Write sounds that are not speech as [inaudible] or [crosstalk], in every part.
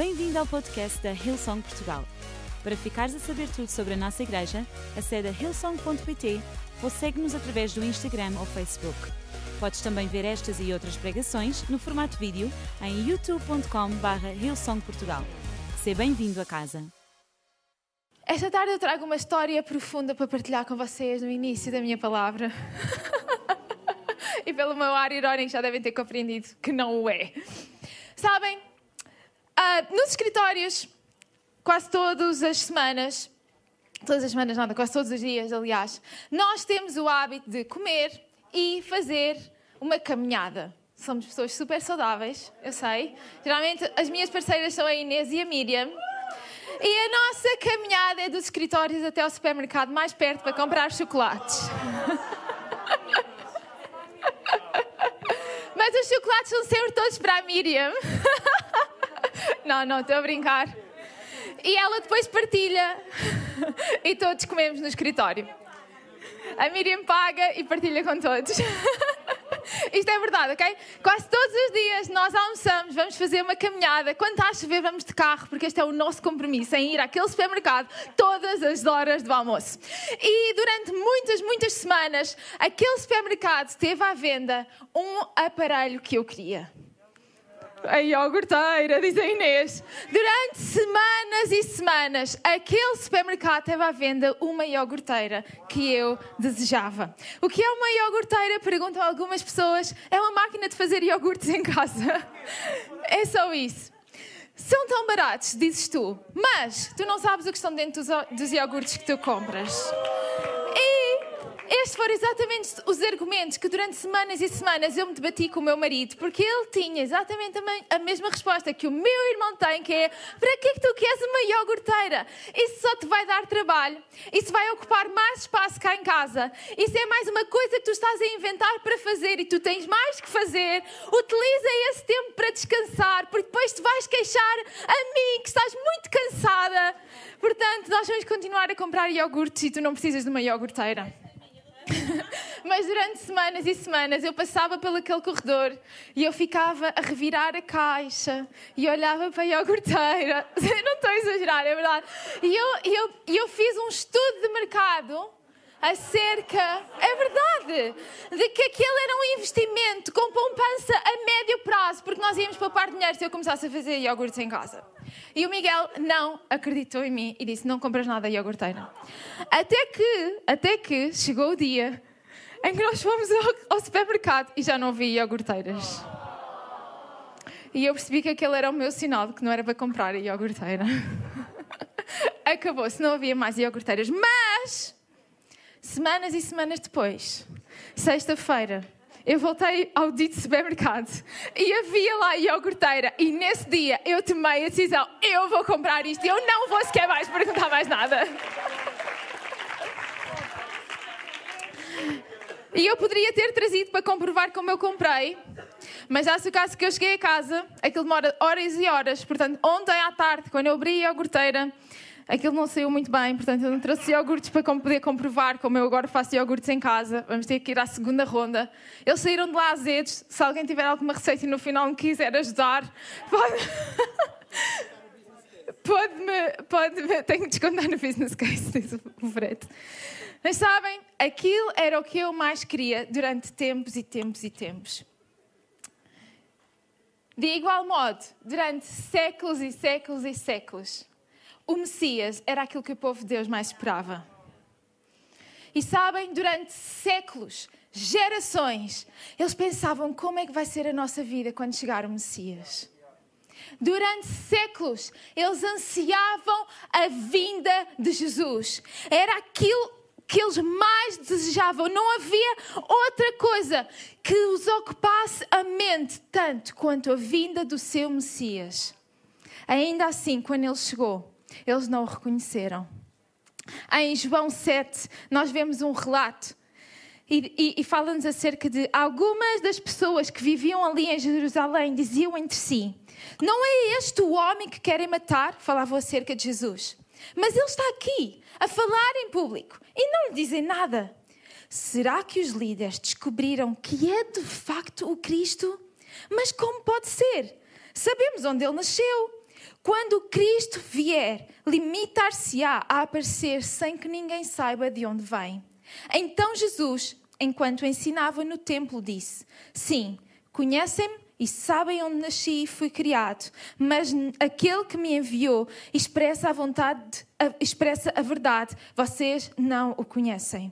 Bem-vindo ao podcast da Hillsong Portugal. Para ficares a saber tudo sobre a nossa igreja, acede a hillsong.pt ou segue-nos através do Instagram ou Facebook. Podes também ver estas e outras pregações no formato vídeo em youtube.com.br hillsongportugal. Seja bem-vindo a casa. Esta tarde eu trago uma história profunda para partilhar com vocês no início da minha palavra. [laughs] e pelo meu ar irónico já devem ter compreendido que não o é. Sabem, uh, nos escritórios, quase todas as semanas, todas as semanas nada, quase todos os dias, aliás, nós temos o hábito de comer e fazer uma caminhada. Somos pessoas super saudáveis, eu sei. Geralmente as minhas parceiras são a Inês e a Miriam. E a nossa caminhada é dos escritórios até ao supermercado mais perto para comprar chocolates. [laughs] Mas os chocolates são sempre todos para a Miriam. [laughs] [laughs] Não, não, estou a brincar. E ela depois partilha [laughs] e todos comemos no escritório. A Miriam paga e partilha com todos. [laughs] Isto é verdade, ok? Quase todos os dias nós almoçamos, vamos fazer uma caminhada. Quando está a chover, vamos de carro, porque este é o nosso compromisso em ir àquele supermercado todas as horas do almoço. E durante muitas, muitas semanas, aquele supermercado teve à venda um aparelho que eu queria. A iogurteira, diz a Inês. Durante semanas e semanas, aquele supermercado teve à venda uma iogurteira que eu desejava. O que é uma iogurteira? Perguntam algumas pessoas. É uma máquina de fazer iogurtes em casa. [laughs] É só isso. São tão baratos, dizes tu, mas tu não sabes o que estão dentro dos, dos iogurtes que tu compras. Estes foram exatamente os argumentos que durante semanas e semanas eu me debati com o meu marido, porque ele tinha exatamente a mesma resposta que o meu irmão tem, que é para que é que tu queres uma iogurteira? Isso só te vai dar trabalho, isso vai ocupar mais espaço cá em casa, isso é mais uma coisa que tu estás a inventar para fazer e tu tens mais que fazer. Utiliza esse tempo para descansar, porque depois te vais queixar a mim que estás muito cansada. Portanto, nós vamos continuar a comprar iogurtes e tu não precisas de uma iogurteira. [laughs] Mas durante semanas e semanas eu passava pelo aquele corredor e eu ficava a revirar a caixa e olhava para a iogurteira. [laughs] Não estou a exagerar, é verdade. E eu, eu, eu fiz um estudo de mercado acerca, é verdade, de que aquele era um investimento com poupança a médio prazo, porque nós íamos poupar dinheiro se eu começasse a fazer iogurtes em casa. E o Miguel não acreditou em mim e disse: Não compras nada iogurteira. Até que, até que chegou o dia em que nós fomos ao, ao supermercado e já não havia iogurteiras. E eu percebi que aquele era o meu sinal de que não era para comprar a iogurteira. [laughs] Acabou-se, não havia mais iogurteiras. Mas Semanas e semanas depois, sexta-feira, eu voltei ao dito supermercado e havia lá iogurteira. E nesse dia eu tomei a decisão: eu vou comprar isto e eu não vou sequer mais perguntar mais nada. E eu poderia ter trazido para comprovar como eu comprei, mas se o caso que eu cheguei a casa, aquilo demora horas e horas. Portanto, ontem à tarde, quando eu abri a iogurteira, aquilo não saiu muito bem, portanto eu não trouxe iogurtes para poder comprovar como eu agora faço iogurtes em casa. Vamos ter que ir à segunda ronda. Eles saíram de lá azedos. Se alguém tiver alguma receita e no final me quiser ajudar, pode. [laughs] Pode-me, pode-me, tenho que descontar no business case, [laughs] diz o Fred. Mas sabem, aquilo era o que eu mais queria durante tempos e tempos e tempos. De igual modo, durante séculos e séculos e séculos, o Messias era aquilo que o povo de Deus mais esperava. E sabem, durante séculos, gerações, eles pensavam como é que vai ser a nossa vida quando chegar o Messias. Durante séculos, eles ansiavam a vinda de Jesus. Era aquilo que eles mais desejavam. Não havia outra coisa que os ocupasse a mente tanto quanto a vinda do seu Messias. Ainda assim, quando ele chegou, eles não o reconheceram. Em João 7, nós vemos um relato e, e, e fala-nos acerca de algumas das pessoas que viviam ali em Jerusalém diziam entre si: Não é este o homem que querem matar? Falavam acerca de Jesus. Mas ele está aqui a falar em público e não lhe dizem nada. Será que os líderes descobriram que é de facto o Cristo? Mas como pode ser? Sabemos onde ele nasceu Quando Cristo vier, limitar-se-á a aparecer sem que ninguém saiba de onde vem. Então Jesus, enquanto ensinava no templo, disse: Sim, conhecem-me e sabem onde nasci e fui criado, mas aquele que me enviou expressa a vontade, expressa a verdade. Vocês não o conhecem.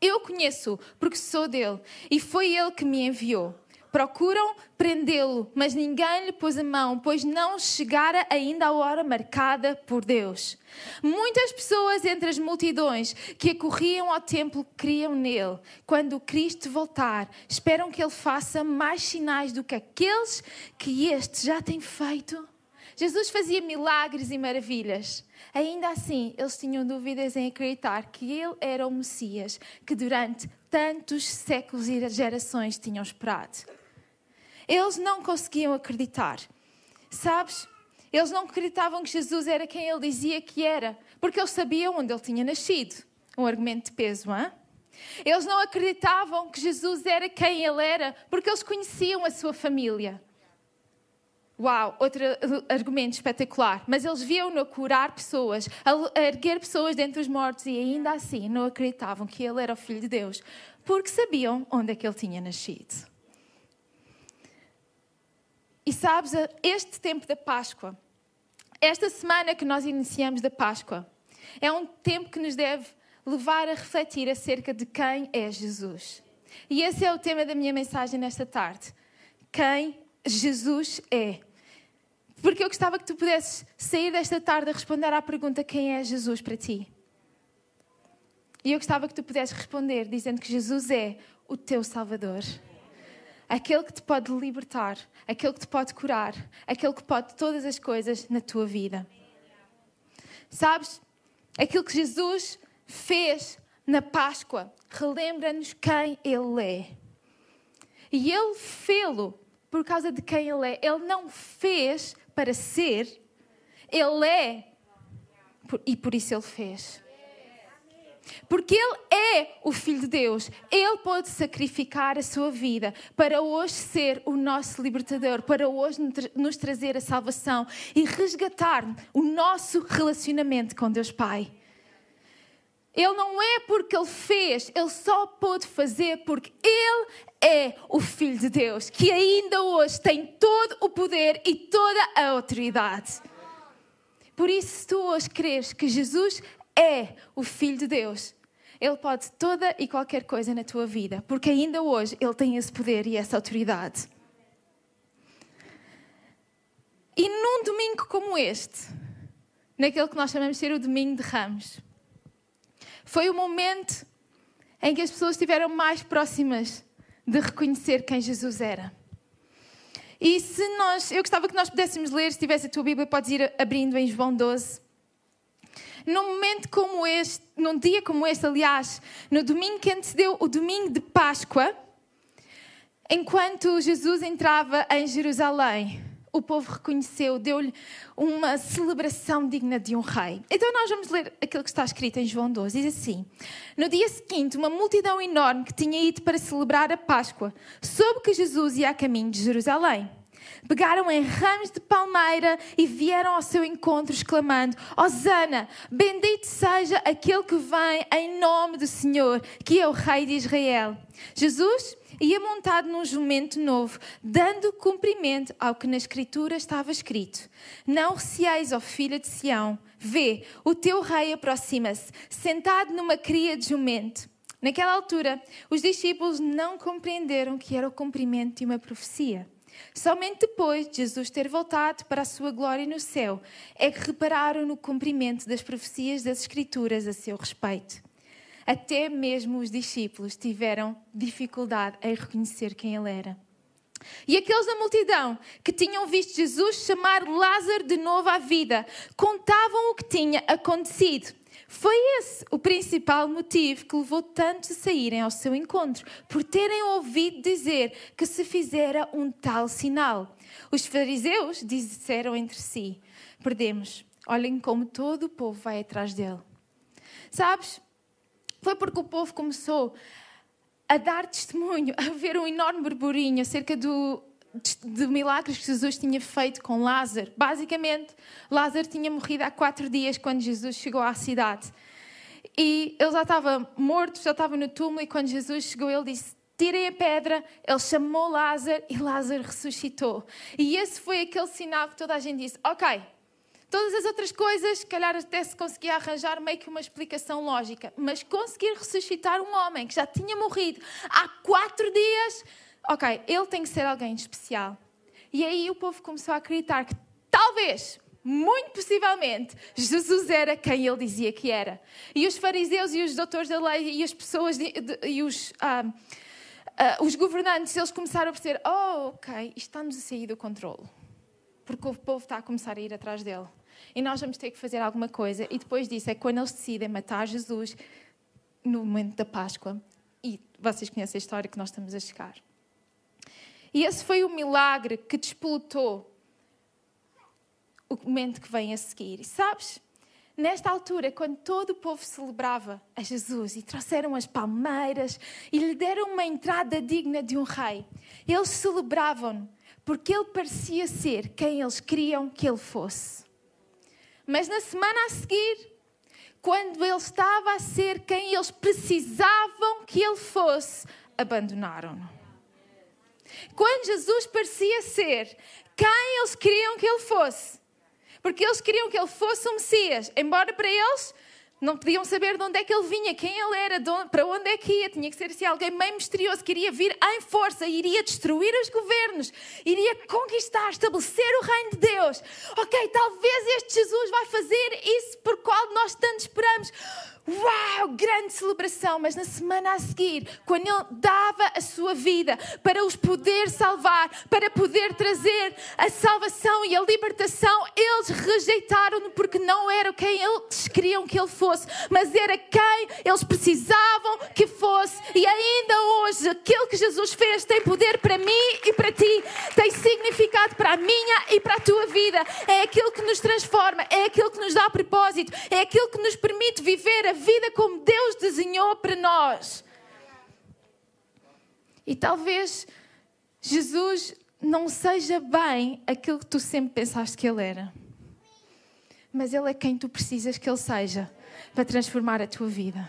Eu conheço porque sou dele e foi ele que me enviou. Procuram prendê-lo, mas ninguém lhe pôs a mão, pois não chegara ainda a hora marcada por Deus. Muitas pessoas entre as multidões que acorriam ao templo criam nele. Quando Cristo voltar, esperam que ele faça mais sinais do que aqueles que este já tem feito. Jesus fazia milagres e maravilhas. Ainda assim, eles tinham dúvidas em acreditar que ele era o Messias que durante tantos séculos e gerações tinham esperado. Eles não conseguiam acreditar. Sabes? Eles não acreditavam que Jesus era quem ele dizia que era, porque eles sabiam onde ele tinha nascido. Um argumento de peso, hein? Eles não acreditavam que Jesus era quem ele era, porque eles conheciam a sua família. Uau, outro argumento espetacular. Mas eles viam-no curar pessoas, a erguer pessoas dentre os mortos e ainda assim não acreditavam que ele era o Filho de Deus, porque sabiam onde é que ele tinha nascido. E sabes, este tempo da Páscoa, esta semana que nós iniciamos da Páscoa, é um tempo que nos deve levar a refletir acerca de quem é Jesus. E esse é o tema da minha mensagem nesta tarde. Quem Jesus é. Porque eu gostava que tu pudesses sair desta tarde a responder à pergunta: quem é Jesus para ti? E eu gostava que tu pudesses responder dizendo que Jesus é o teu Salvador aquele que te pode libertar, aquele que te pode curar, aquele que pode todas as coisas na tua vida. Sabes? Aquilo que Jesus fez na Páscoa relembra-nos quem Ele é. E Ele fê-lo por causa de quem Ele é. Ele não fez para ser, Ele é. E por isso Ele fez. Porque Ele é o Filho de Deus. Ele pode sacrificar a sua vida para hoje ser o nosso libertador, para hoje nos trazer a salvação e resgatar o nosso relacionamento com Deus Pai. Ele não é porque ele fez, ele só pôde fazer porque ele é o Filho de Deus, que ainda hoje tem todo o poder e toda a autoridade. Por isso, se tu hoje creres que Jesus é o Filho de Deus, Ele pode toda e qualquer coisa na tua vida, porque ainda hoje Ele tem esse poder e essa autoridade. E num domingo como este, naquele que nós chamamos de ser o domingo de Ramos, foi o momento em que as pessoas estiveram mais próximas de reconhecer quem Jesus era. E se nós, eu gostava que nós pudéssemos ler, se tivesse a tua Bíblia, podes ir abrindo em João 12. Num momento como este, num dia como este, aliás, no domingo que antecedeu o domingo de Páscoa, enquanto Jesus entrava em Jerusalém, o povo reconheceu, deu-lhe uma celebração digna de um rei. Então nós vamos ler aquilo que está escrito em João 12. Diz assim: No dia seguinte, uma multidão enorme que tinha ido para celebrar a Páscoa soube que Jesus ia a caminho de Jerusalém pegaram em ramos de palmeira e vieram ao seu encontro, exclamando: Hosana, bendito seja aquele que vem em nome do Senhor, que é o Rei de Israel. Jesus ia montado num jumento novo, dando cumprimento ao que na Escritura estava escrito: Não receeis, ó filha de Sião, vê, o teu rei aproxima-se, sentado numa cria de jumento. Naquela altura, os discípulos não compreenderam que era o cumprimento de uma profecia. Somente depois de Jesus ter voltado para a sua glória no céu é que repararam no cumprimento das profecias das Escrituras a seu respeito. Até mesmo os discípulos tiveram dificuldade em reconhecer quem ele era. E aqueles da multidão que tinham visto Jesus chamar Lázaro de novo à vida contavam o que tinha acontecido. Foi esse o principal motivo que levou tantos a saírem ao seu encontro, por terem ouvido dizer que se fizera um tal sinal. Os fariseus disseram entre si: Perdemos, olhem como todo o povo vai atrás dele. Sabes? Foi porque o povo começou a dar testemunho, [laughs] a ver um enorme burburinho acerca do, de milagres que Jesus tinha feito com Lázaro. Basicamente, Lázaro tinha morrido há quatro dias quando Jesus chegou à cidade. E ele já estava morto, já estava no túmulo, e quando Jesus chegou, ele disse: Tirem a pedra. Ele chamou Lázaro e Lázaro ressuscitou. E esse foi aquele sinal que toda a gente disse: Ok, Todas as outras coisas, calhar até se conseguia arranjar meio que uma explicação lógica, mas conseguir ressuscitar um homem que já tinha morrido há quatro dias, ok, ele tem que ser alguém especial. E aí o povo começou a acreditar que talvez, muito possivelmente, Jesus era quem ele dizia que era. E os fariseus e os doutores da lei e as pessoas de, de, e os, ah, ah, os governantes, eles começaram a perceber: oh, ok, isto está-nos a sair do controle. Porque o povo está a começar a ir atrás dele e nós vamos ter que fazer alguma coisa. E depois disso é quando eles decidem matar Jesus no momento da Páscoa. E vocês conhecem a história que nós estamos a chegar. E esse foi o milagre que despolutou o momento que vem a seguir. E sabes, nesta altura, quando todo o povo celebrava a Jesus e trouxeram as palmeiras e lhe deram uma entrada digna de um rei, eles celebravam porque ele parecia ser quem eles queriam que ele fosse. Mas na semana a seguir, quando ele estava a ser quem eles precisavam que ele fosse, abandonaram-no. Quando Jesus parecia ser quem eles queriam que ele fosse, porque eles queriam que ele fosse o Messias, embora para eles não podiam saber de onde é que ele vinha, quem ele era, para onde é que ia. Tinha que ser assim, alguém meio misterioso que iria vir em força, iria destruir os governos, iria conquistar, estabelecer o reino de Deus. Ok, talvez este Jesus vai fazer isso por qual nós tanto esperamos. Uau, grande celebração! Mas na semana a seguir, quando ele dava a sua vida para os poder salvar, para poder trazer a salvação e a libertação, eles rejeitaram-no porque não era quem eles queriam que ele fosse, mas era quem eles precisavam que fosse. E ainda hoje, aquilo que Jesus fez tem poder para mim e para ti, tem significado para a minha e para a tua vida. É aquilo que nos transforma, é aquilo que nos dá propósito, é aquilo que nos permite viver a vida como Deus desenhou para nós. E talvez Jesus não seja bem aquilo que tu sempre pensaste que Ele era. Mas Ele é quem tu precisas que Ele seja para transformar a tua vida.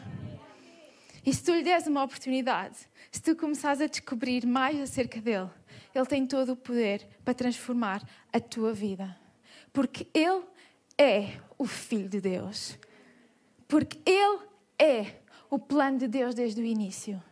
E se tu lhe des uma oportunidade, se tu começares a descobrir mais acerca dele, ele tem todo o poder para transformar a tua vida. Porque ele é o Filho de Deus. Porque Ele é o plano de Deus desde o início.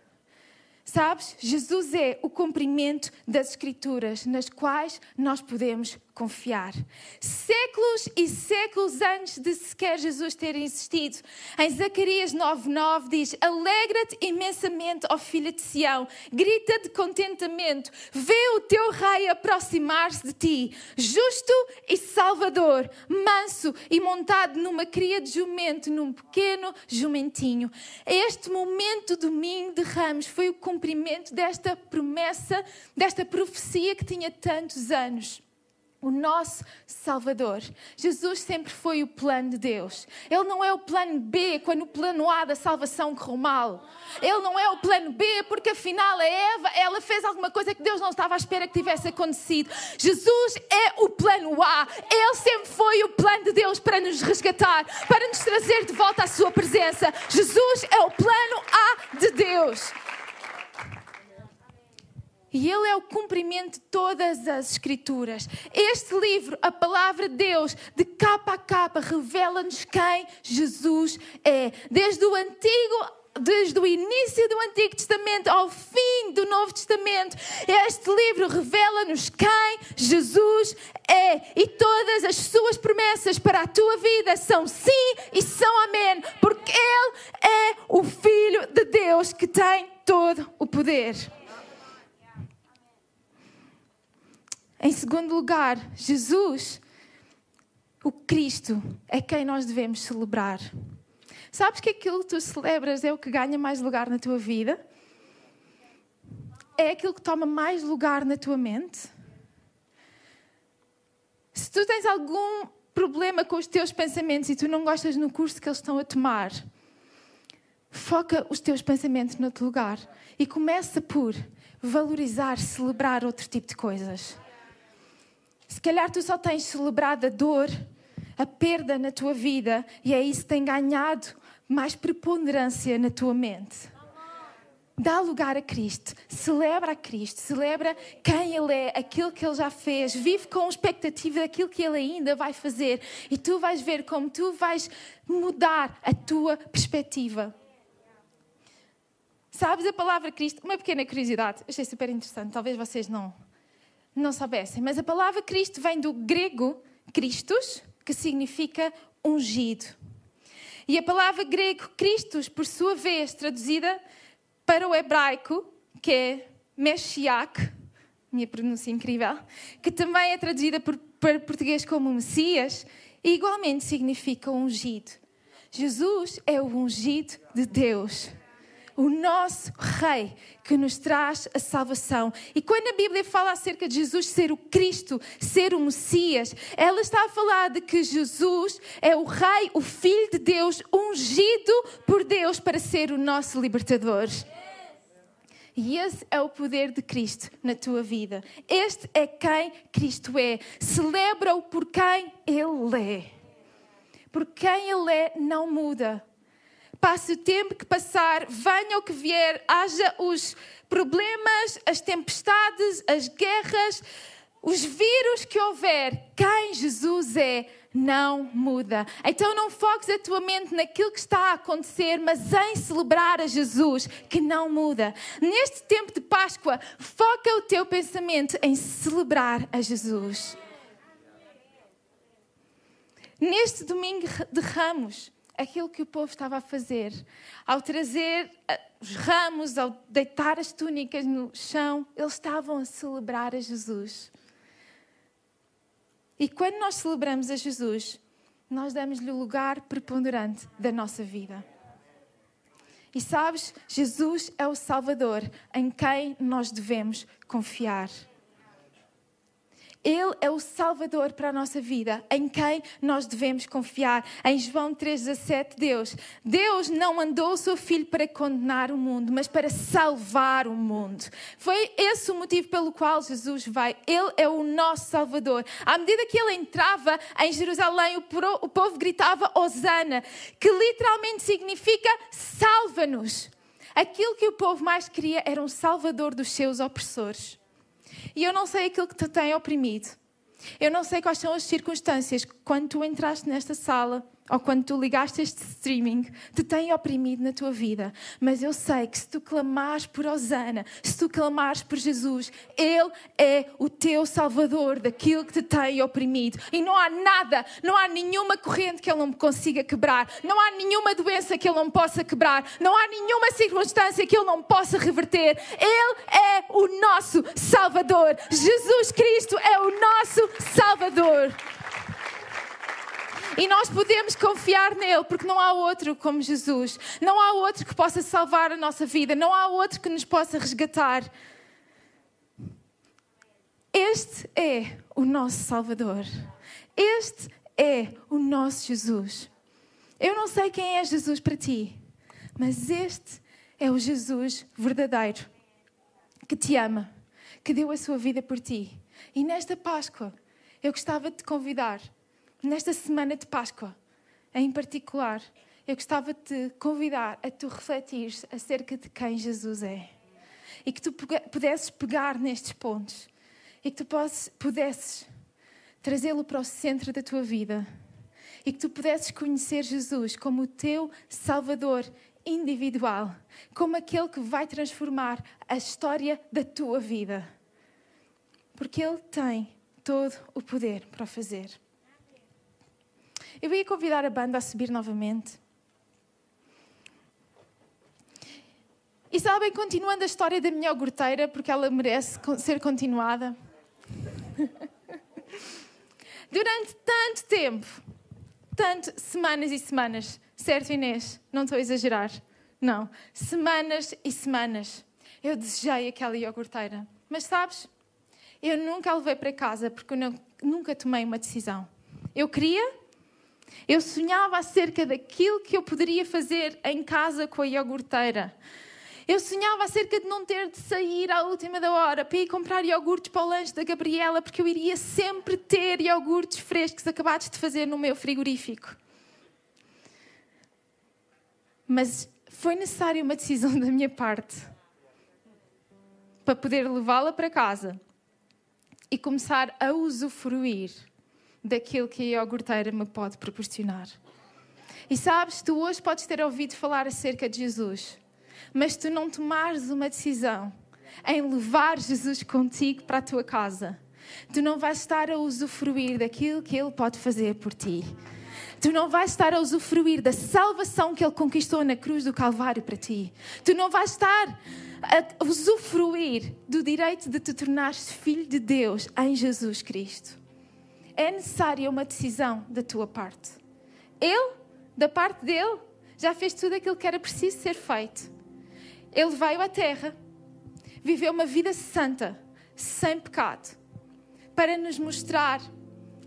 Sabes, Jesus é o cumprimento das Escrituras nas quais nós podemos confiar. Séculos e séculos antes de sequer Jesus ter existido, em Zacarias 9:9 diz: Alegra-te imensamente, ó filha de Sião, grita de contentamento, vê o teu rei aproximar-se de ti, justo e salvador, manso e montado numa cria de jumento, num pequeno jumentinho. Este momento domingo de Ramos foi o cumprimento desta promessa, desta profecia que tinha tantos anos o nosso Salvador. Jesus sempre foi o plano de Deus. Ele não é o plano B quando o plano A da salvação correu mal. Ele não é o plano B porque afinal a Eva, ela fez alguma coisa que Deus não estava à espera que tivesse acontecido. Jesus é o plano A. Ele sempre foi o plano de Deus para nos resgatar, para nos trazer de volta à sua presença. Jesus é o plano A de Deus. E ele é o cumprimento de todas as Escrituras. Este livro, a palavra de Deus, de capa a capa, revela-nos quem Jesus é. Desde o Antigo desde o início do Antigo Testamento ao fim do Novo Testamento, este livro revela-nos quem Jesus é e todas as suas promessas para a tua vida são sim e são amém, porque Ele é o Filho de Deus que tem todo o poder. Em segundo lugar, Jesus, o Cristo, é quem nós devemos celebrar. Sabes que aquilo que tu celebras é o que ganha mais lugar na tua vida? É aquilo que toma mais lugar na tua mente? Se tu tens algum problema com os teus pensamentos e tu não gostas no curso que eles estão a tomar, foca os teus pensamentos no outro lugar e começa por valorizar, celebrar outro tipo de coisas. Se calhar tu só tens celebrado a dor, a perda na tua vida e é isso que tem ganhado mais preponderância na tua mente. Dá lugar a Cristo, celebra a Cristo, celebra quem Ele é, aquilo que Ele já fez, vive com expectativa daquilo que Ele ainda vai fazer e tu vais ver como tu vais mudar a tua perspectiva. Sabes a palavra Cristo? Uma pequena curiosidade, achei super interessante, talvez vocês não, não soubessem, mas a palavra Cristo vem do grego Christos, que significa ungido. E a palavra grego Christos, por sua vez, traduzida para o hebraico, que é Meshiach, minha pronúncia incrível, que também é traduzida por, para português como Messias, e igualmente significa ungido. Jesus é o ungido de Deus o nosso Rei que nos traz a salvação. E quando a Bíblia fala acerca de Jesus ser o Cristo, ser o Messias, ela está a falar de que Jesus é o Rei, o Filho de Deus, ungido por Deus para ser o nosso libertador. E esse é o poder de Cristo na tua vida. Este é quem Cristo é. Celebra-o por quem Ele é. Por quem Ele é, não muda passe o tempo que passar, venha o que vier, haja os problemas, as tempestades, as guerras, os vírus que houver, quem Jesus é não muda. Então não foques a tua mente naquilo que está a acontecer, mas em celebrar a Jesus, que não muda. Neste tempo de Páscoa, foca o teu pensamento em celebrar a Jesus. Neste domingo de Ramos, aquilo que o povo estava a fazer. Ao trazer eh, os ramos, ao deitar as túnicas no chão, eles estavam a celebrar a Jesus. E quando nós celebramos a Jesus, nós damos-lhe o lugar preponderante da nossa vida. E sabes, Jesus é o Salvador em quem nós devemos confiar. Ele é o Salvador para a nossa vida, em quem nós devemos confiar. Em João 3,17, Deus. Deus não mandou o seu Filho para condenar o mundo, mas para salvar o mundo. Foi esse o motivo pelo qual Jesus vai. Ele é o nosso Salvador. À medida que ele entrava em Jerusalém, o povo gritava Hosana, que literalmente significa salva-nos. Aquilo que o povo mais queria era um Salvador dos seus opressores. E eu não sei aquilo que te tem oprimido. Eu não sei quais são as circunstâncias quando tu entraste nesta sala ou quando tu ligaste este streaming, te tem oprimido na tua vida. Mas eu sei que se tu clamares por Osana, se tu clamares por Jesus, Ele é o teu Salvador daquilo que te tem oprimido. E não há nada, não há nenhuma corrente que Ele não consiga quebrar, não há nenhuma doença que Ele não possa quebrar, não há nenhuma circunstância que Ele não possa reverter. Ele é o nosso Salvador. Jesus Cristo é o nosso Salvador. E nós podemos confiar nele, porque não há outro como Jesus. Não há outro que possa salvar a nossa vida. Não há outro que nos possa resgatar. Este é o nosso Salvador. Este é o nosso Jesus. Eu não sei quem é Jesus para ti, mas este é o Jesus verdadeiro que te ama, que deu a sua vida por ti. E nesta Páscoa, eu gostava de te convidar nesta semana de Páscoa, em particular, eu gostava de te convidar a tu refletir acerca de quem Jesus é. E que tu pudesses pegar nestes pontos. E que tu pudesses trazê-lo para o centro da tua vida. E que tu pudesses conhecer Jesus como o teu Salvador individual. Como aquele que vai transformar a história da tua vida. Porque Ele tem todo o poder para o fazer. Eu ia convidar a banda a subir novamente. E sabem, continuando a história da minha iogurteira, porque ela merece ser continuada. [laughs] Durante tanto tempo, tanto semanas e semanas, certo Inês? Não estou a exagerar. Não, semanas e semanas. Eu desejei aquela iogurteira. Mas sabes, eu nunca a levei para casa porque eu não, nunca tomei uma decisão. Eu queria, eu sonhava acerca daquilo que eu poderia fazer em casa com a iogurteira. Eu sonhava acerca de não ter de sair à última da hora para ir comprar iogurtes para o lanche da Gabriela, porque eu iria sempre ter iogurtes frescos acabados de fazer no meu frigorífico. Mas foi necessária uma decisão da minha parte para poder levá-la para casa e começar a usufruir daquilo que a iogurteira me pode proporcionar. E sabes, tu hoje podes ter ouvido falar acerca de Jesus mas tu não tomares uma decisão em levar Jesus contigo para a tua casa, tu não vais estar a usufruir daquilo que Ele pode fazer por ti. Tu não vais estar a usufruir da salvação que Ele conquistou na cruz do Calvário para ti. Tu não vais estar a usufruir do direito de te tornares filho de Deus em Jesus Cristo. É necessária uma decisão da tua parte. Ele, da parte dele, já fez tudo aquilo que era preciso ser feito. Ele veio à terra, viveu uma vida santa, sem pecado, para nos mostrar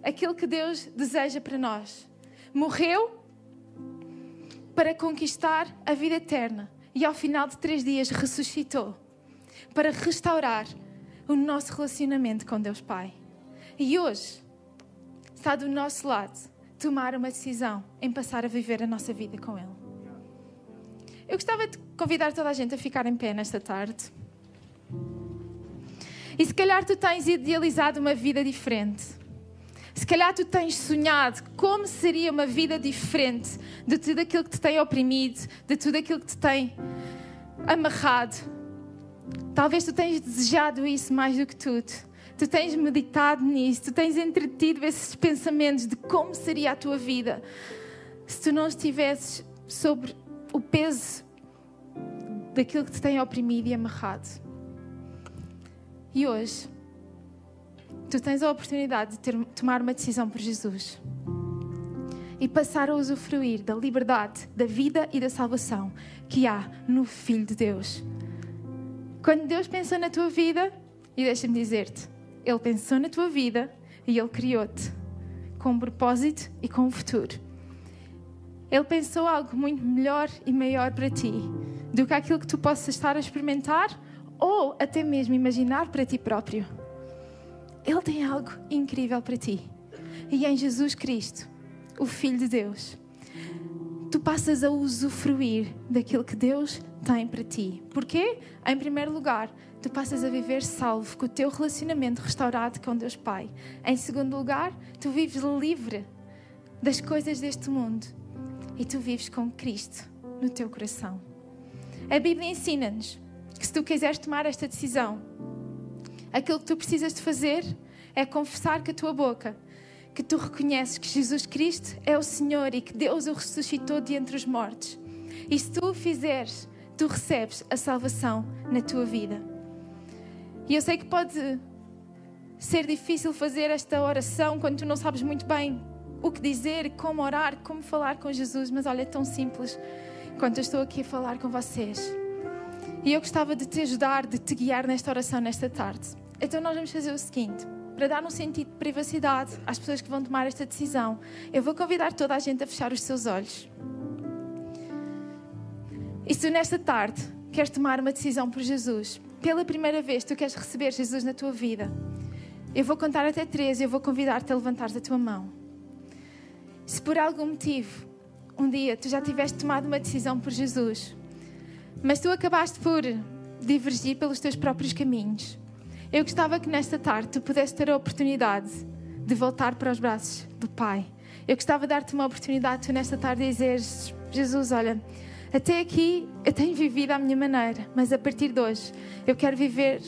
aquilo que Deus deseja para nós. Morreu para conquistar a vida eterna e ao final de três dias ressuscitou para restaurar o nosso relacionamento com Deus Pai. E hoje está do nosso lado tomar uma decisão em passar a viver a nossa vida com Ele. Eu gostava de convidar toda a gente a ficar em pé nesta tarde. E se calhar tu tens idealizado uma vida diferente. Se calhar tu tens sonhado como seria uma vida diferente de tudo aquilo que te tem oprimido, de tudo aquilo que te tem amarrado. Talvez tu tenhas desejado isso mais do que tudo. Tu tens meditado nisso, tu tens entretido esses pensamentos de como seria a tua vida se tu não estivesses sobre o peso daquilo que te tem oprimido e amarrado. E hoje, tu tens a oportunidade de ter, tomar uma decisão por Jesus e passar a usufruir da liberdade, da vida e da salvação que há no Filho de Deus. Quando Deus pensou na tua vida, e deixa-me dizer-te, Ele pensou na tua vida e Ele criou-te com um propósito e com um futuro. Ele pensou algo muito melhor e maior para ti do que aquilo que tu possas estar a experimentar ou até mesmo imaginar para ti próprio. Ele tem algo incrível para ti. E em Jesus Cristo, o Filho de Deus, tu passas a usufruir daquilo que Deus tem para ti. Porquê? Em primeiro lugar, tu passas a viver salvo, com o teu relacionamento restaurado com Deus Pai. Em segundo lugar, tu vives livre das coisas deste mundo e tu vives com Cristo no teu coração. A Bíblia ensina-nos que se tu quiseres tomar esta decisão, aquilo que tu precisas de fazer é confessar com a tua boca que tu reconheces que Jesus Cristo é o Senhor e que Deus o ressuscitou de entre os mortos. E se tu o fizeres, tu recebes a salvação na tua vida. E eu sei que pode ser difícil fazer esta oração quando tu não sabes muito bem o que dizer, como orar, como falar com Jesus, mas olha, é tão simples quando eu estou aqui a falar com vocês. E eu gostava de te ajudar, de te guiar nesta oração nesta tarde. Então nós vamos fazer o seguinte, para dar um sentido de privacidade às pessoas que vão tomar esta decisão, eu vou convidar toda a gente a fechar os seus olhos. E se nesta tarde queres tomar uma decisão por Jesus, pela primeira vez tu queres receber Jesus na tua vida, eu vou contar até três e eu vou convidar-te a levantar a tua mão. Se por algum motivo um dia tu já tiveste tomado uma decisão por Jesus, mas tu acabaste por divergir pelos teus próprios caminhos, eu gostava que nesta tarde tu pudesses ter a oportunidade de voltar para os braços do Pai. Eu gostava de dar-te uma oportunidade, tu nesta tarde dizeres: Jesus, olha, até aqui eu tenho vivido à minha maneira, mas a partir de hoje eu quero viver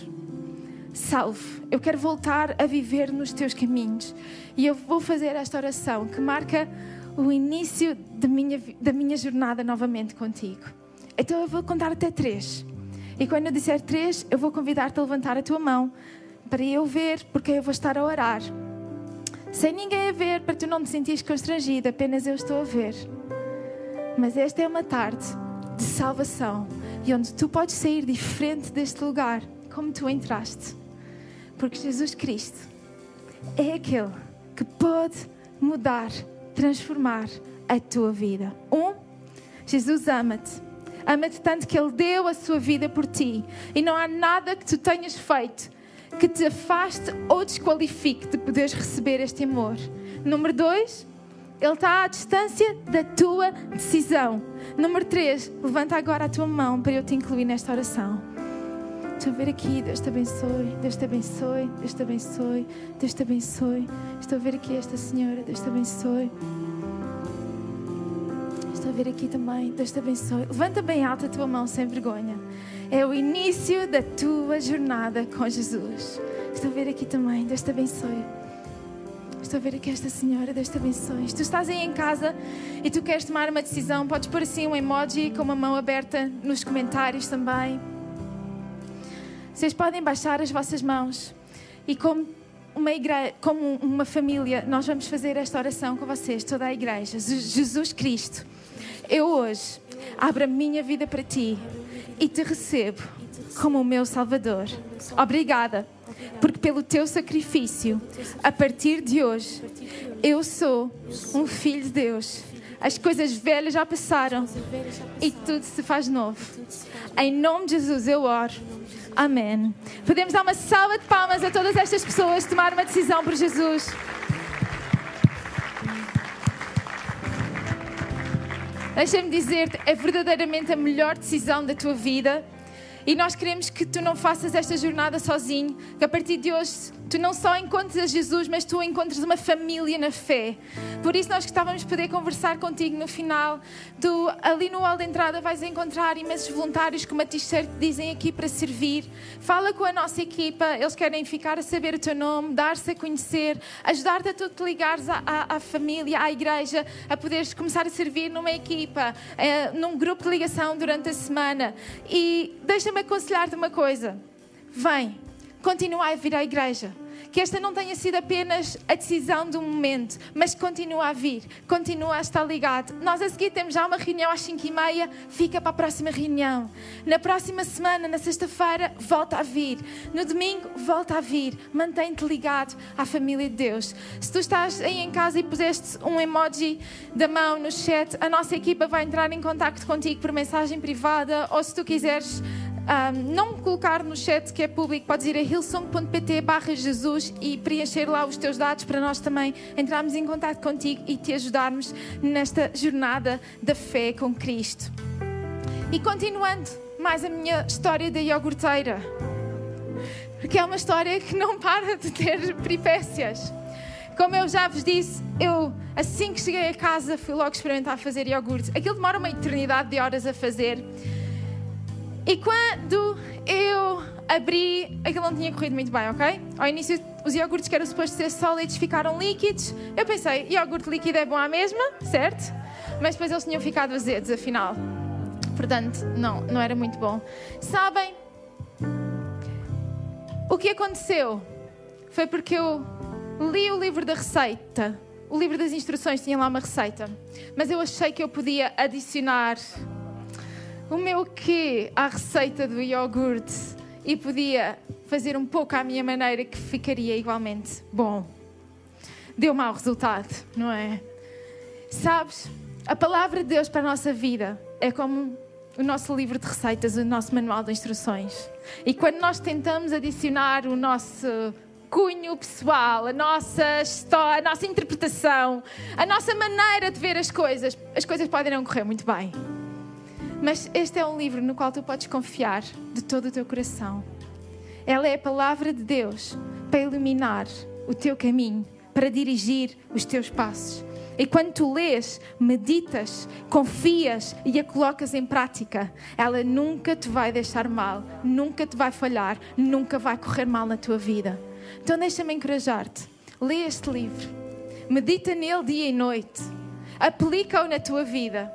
salvo. Eu quero voltar a viver nos teus caminhos. E eu vou fazer esta oração que marca o início da minha, da minha jornada novamente contigo. Então eu vou contar até três. E quando eu disser três, eu vou convidar-te a levantar a tua mão para eu ver, porque eu vou estar a orar. Sem ninguém a ver, para tu não te sentires constrangida, apenas eu estou a ver. Mas esta é uma tarde de salvação e onde tu podes sair diferente deste lugar, como tu entraste. Porque Jesus Cristo é aquele que pode mudar, transformar a tua vida. Um, Jesus ama-te. Ama-te tanto que Ele deu a sua vida por ti. E não há nada que tu tenhas feito que te afaste ou desqualifique de poderes receber este amor. Número dois, Ele está à distância da tua decisão. Número três, levanta agora a tua mão para eu te incluir nesta oração. Estou a ver aqui, Deus te abençoe, Deus te abençoe, Deus te abençoe, Deus te abençoe. Estou a ver aqui esta senhora, Deus te abençoe. Estou a ver aqui também, Deus te abençoe. Levanta bem alta a tua mão sem vergonha. É o início da tua jornada com Jesus. Estou a ver aqui também, Deus te abençoe. Estou a ver aqui esta senhora, abençoe. Se tu estás aí em casa e tu queres tomar uma decisão, podes pôr assim um emoji com uma mão aberta nos comentários também. Vocês podem baixar as vossas mãos e como uma igreja, como uma família, nós vamos fazer esta oração com vocês, toda a igreja. Jesus Cristo, eu hoje abro a minha vida para ti e te recebo como o meu Salvador. Obrigada, porque pelo teu sacrifício, a partir de hoje, eu sou um filho de Deus. As coisas velhas já passaram e tudo se faz novo. Em nome de Jesus eu oro. Amém. Podemos dar uma salva de palmas a todas estas pessoas tomar uma decisão por Jesus. Deixa-me dizer-te, é verdadeiramente a melhor decisão da tua vida. E nós queremos que tu não faças esta jornada sozinho, que a partir de hoje tu não só encontres a Jesus, mas tu encontres uma família na fé. Por isso nós gostávamos de poder conversar contigo no final. Tu ali no hall de entrada vais encontrar imensos voluntários com uma t-shirt dizem aqui para servir. Fala com a nossa equipa, eles querem ficar a saber o teu nome, dar-se a conhecer, ajudar-te a tu te ligares à, à, à, família, à igreja, a poderes começar a servir numa equipa, é, num grupo de ligação durante a semana. E deixa-me aconselhar-te uma coisa. Vem, continua a vir à igreja que esta não tenha sido apenas a decisão de um momento, mas continua a vir, continua a estar ligado. Nós a seguir temos já uma reunião às 5 e meia, fica para a próxima reunião. Na próxima semana, na sexta-feira, volta a vir. No domingo, volta a vir. Mantém-te ligado à família de Deus. Se tu estás aí em casa e puseste um emoji da mão no chat, a nossa equipa vai entrar em contato contigo por mensagem privada ou se tu quiseres um, não colocar no chat que é público, podes ir a hillsong.pt barra Jesus e preencher lá os teus dados para nós também entrarmos em contato contigo e te ajudarmos nesta jornada da fé com Cristo. E continuando mais a minha história da iogurteira, porque é uma história que não para de ter peripécias. Como eu já vos disse, eu assim que cheguei a casa fui logo experimentar fazer iogurte. Aquilo demora uma eternidade de horas a fazer. E quando eu abri, aquilo não tinha corrido muito bem, ok? Ao início, os iogurtes que eram supostos ser sólidos ficaram líquidos. Eu pensei, iogurte líquido é bom à mesma, certo? Mas depois eles tinham ficado azedos, afinal. Portanto, não, não era muito bom. Sabem? O que aconteceu foi porque eu li o livro da receita. O livro das instruções tinha lá uma receita. Mas eu achei que eu podia adicionar o meu quê à receita do iogurte e podia fazer um pouco à minha maneira que ficaria igualmente bom. Deu mau resultado, não é? Sabes, a palavra de Deus para a nossa vida é como o nosso livro de receitas, o nosso manual de instruções. E quando nós tentamos adicionar o nosso cunho pessoal, a nossa história, a nossa interpretação, a nossa maneira de ver as coisas, as coisas podem não correr muito bem. Mas este é um livro no qual tu podes confiar de todo o teu coração. Ela é a palavra de Deus para iluminar o teu caminho, para dirigir os teus passos. E quando tu lês, meditas, confias e a colocas em prática, ela nunca te vai deixar mal, nunca te vai falhar, nunca vai correr mal na tua vida. Então deixa-me encorajar-te. Lê este livro, medita nele dia e noite, aplica-o na tua vida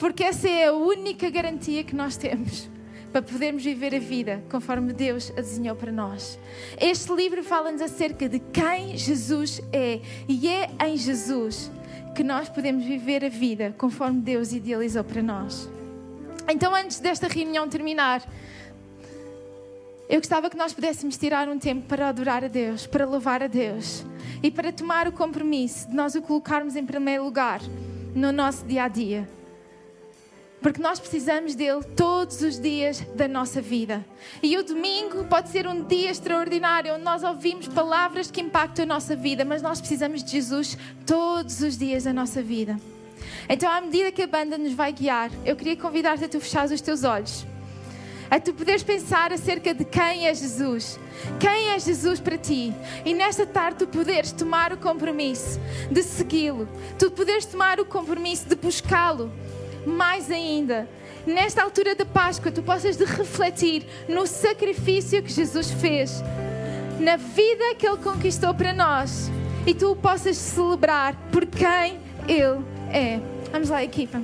porque essa é a única garantia que nós temos para podermos viver a vida conforme Deus a desenhou para nós. Este livro fala-nos acerca de quem Jesus é e é em Jesus que nós podemos viver a vida conforme Deus idealizou para nós. Então, antes desta reunião terminar, eu gostava que nós pudéssemos tirar um tempo para adorar a Deus, para louvar a Deus e para tomar o compromisso de nós o colocarmos em primeiro lugar no nosso dia a dia Porque nós precisamos dele todos os dias da nossa vida. E o domingo pode ser um dia extraordinário, onde nós ouvimos palavras que impactam a nossa vida, mas nós precisamos de Jesus todos os dias da nossa vida. Então, à medida que a banda nos vai guiar, eu queria convidar-te a tu fechares os teus olhos. A tu poderes pensar acerca de quem é Jesus. Quem é Jesus para ti? E nesta tarde tu poderes tomar o compromisso de segui-lo. Tu poderes tomar o compromisso de buscá-lo mais ainda, nesta altura da Páscoa, tu possas de refletir no sacrifício que Jesus fez, na vida que Ele conquistou para nós, e tu o possas celebrar por quem Ele é. Vamos lá, equipa.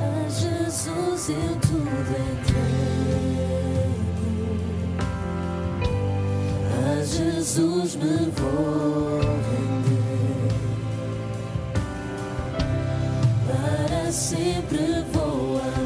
A Jesus eu tudo entrego. A Jesus me vou render. Para sempre vou amar-lhe.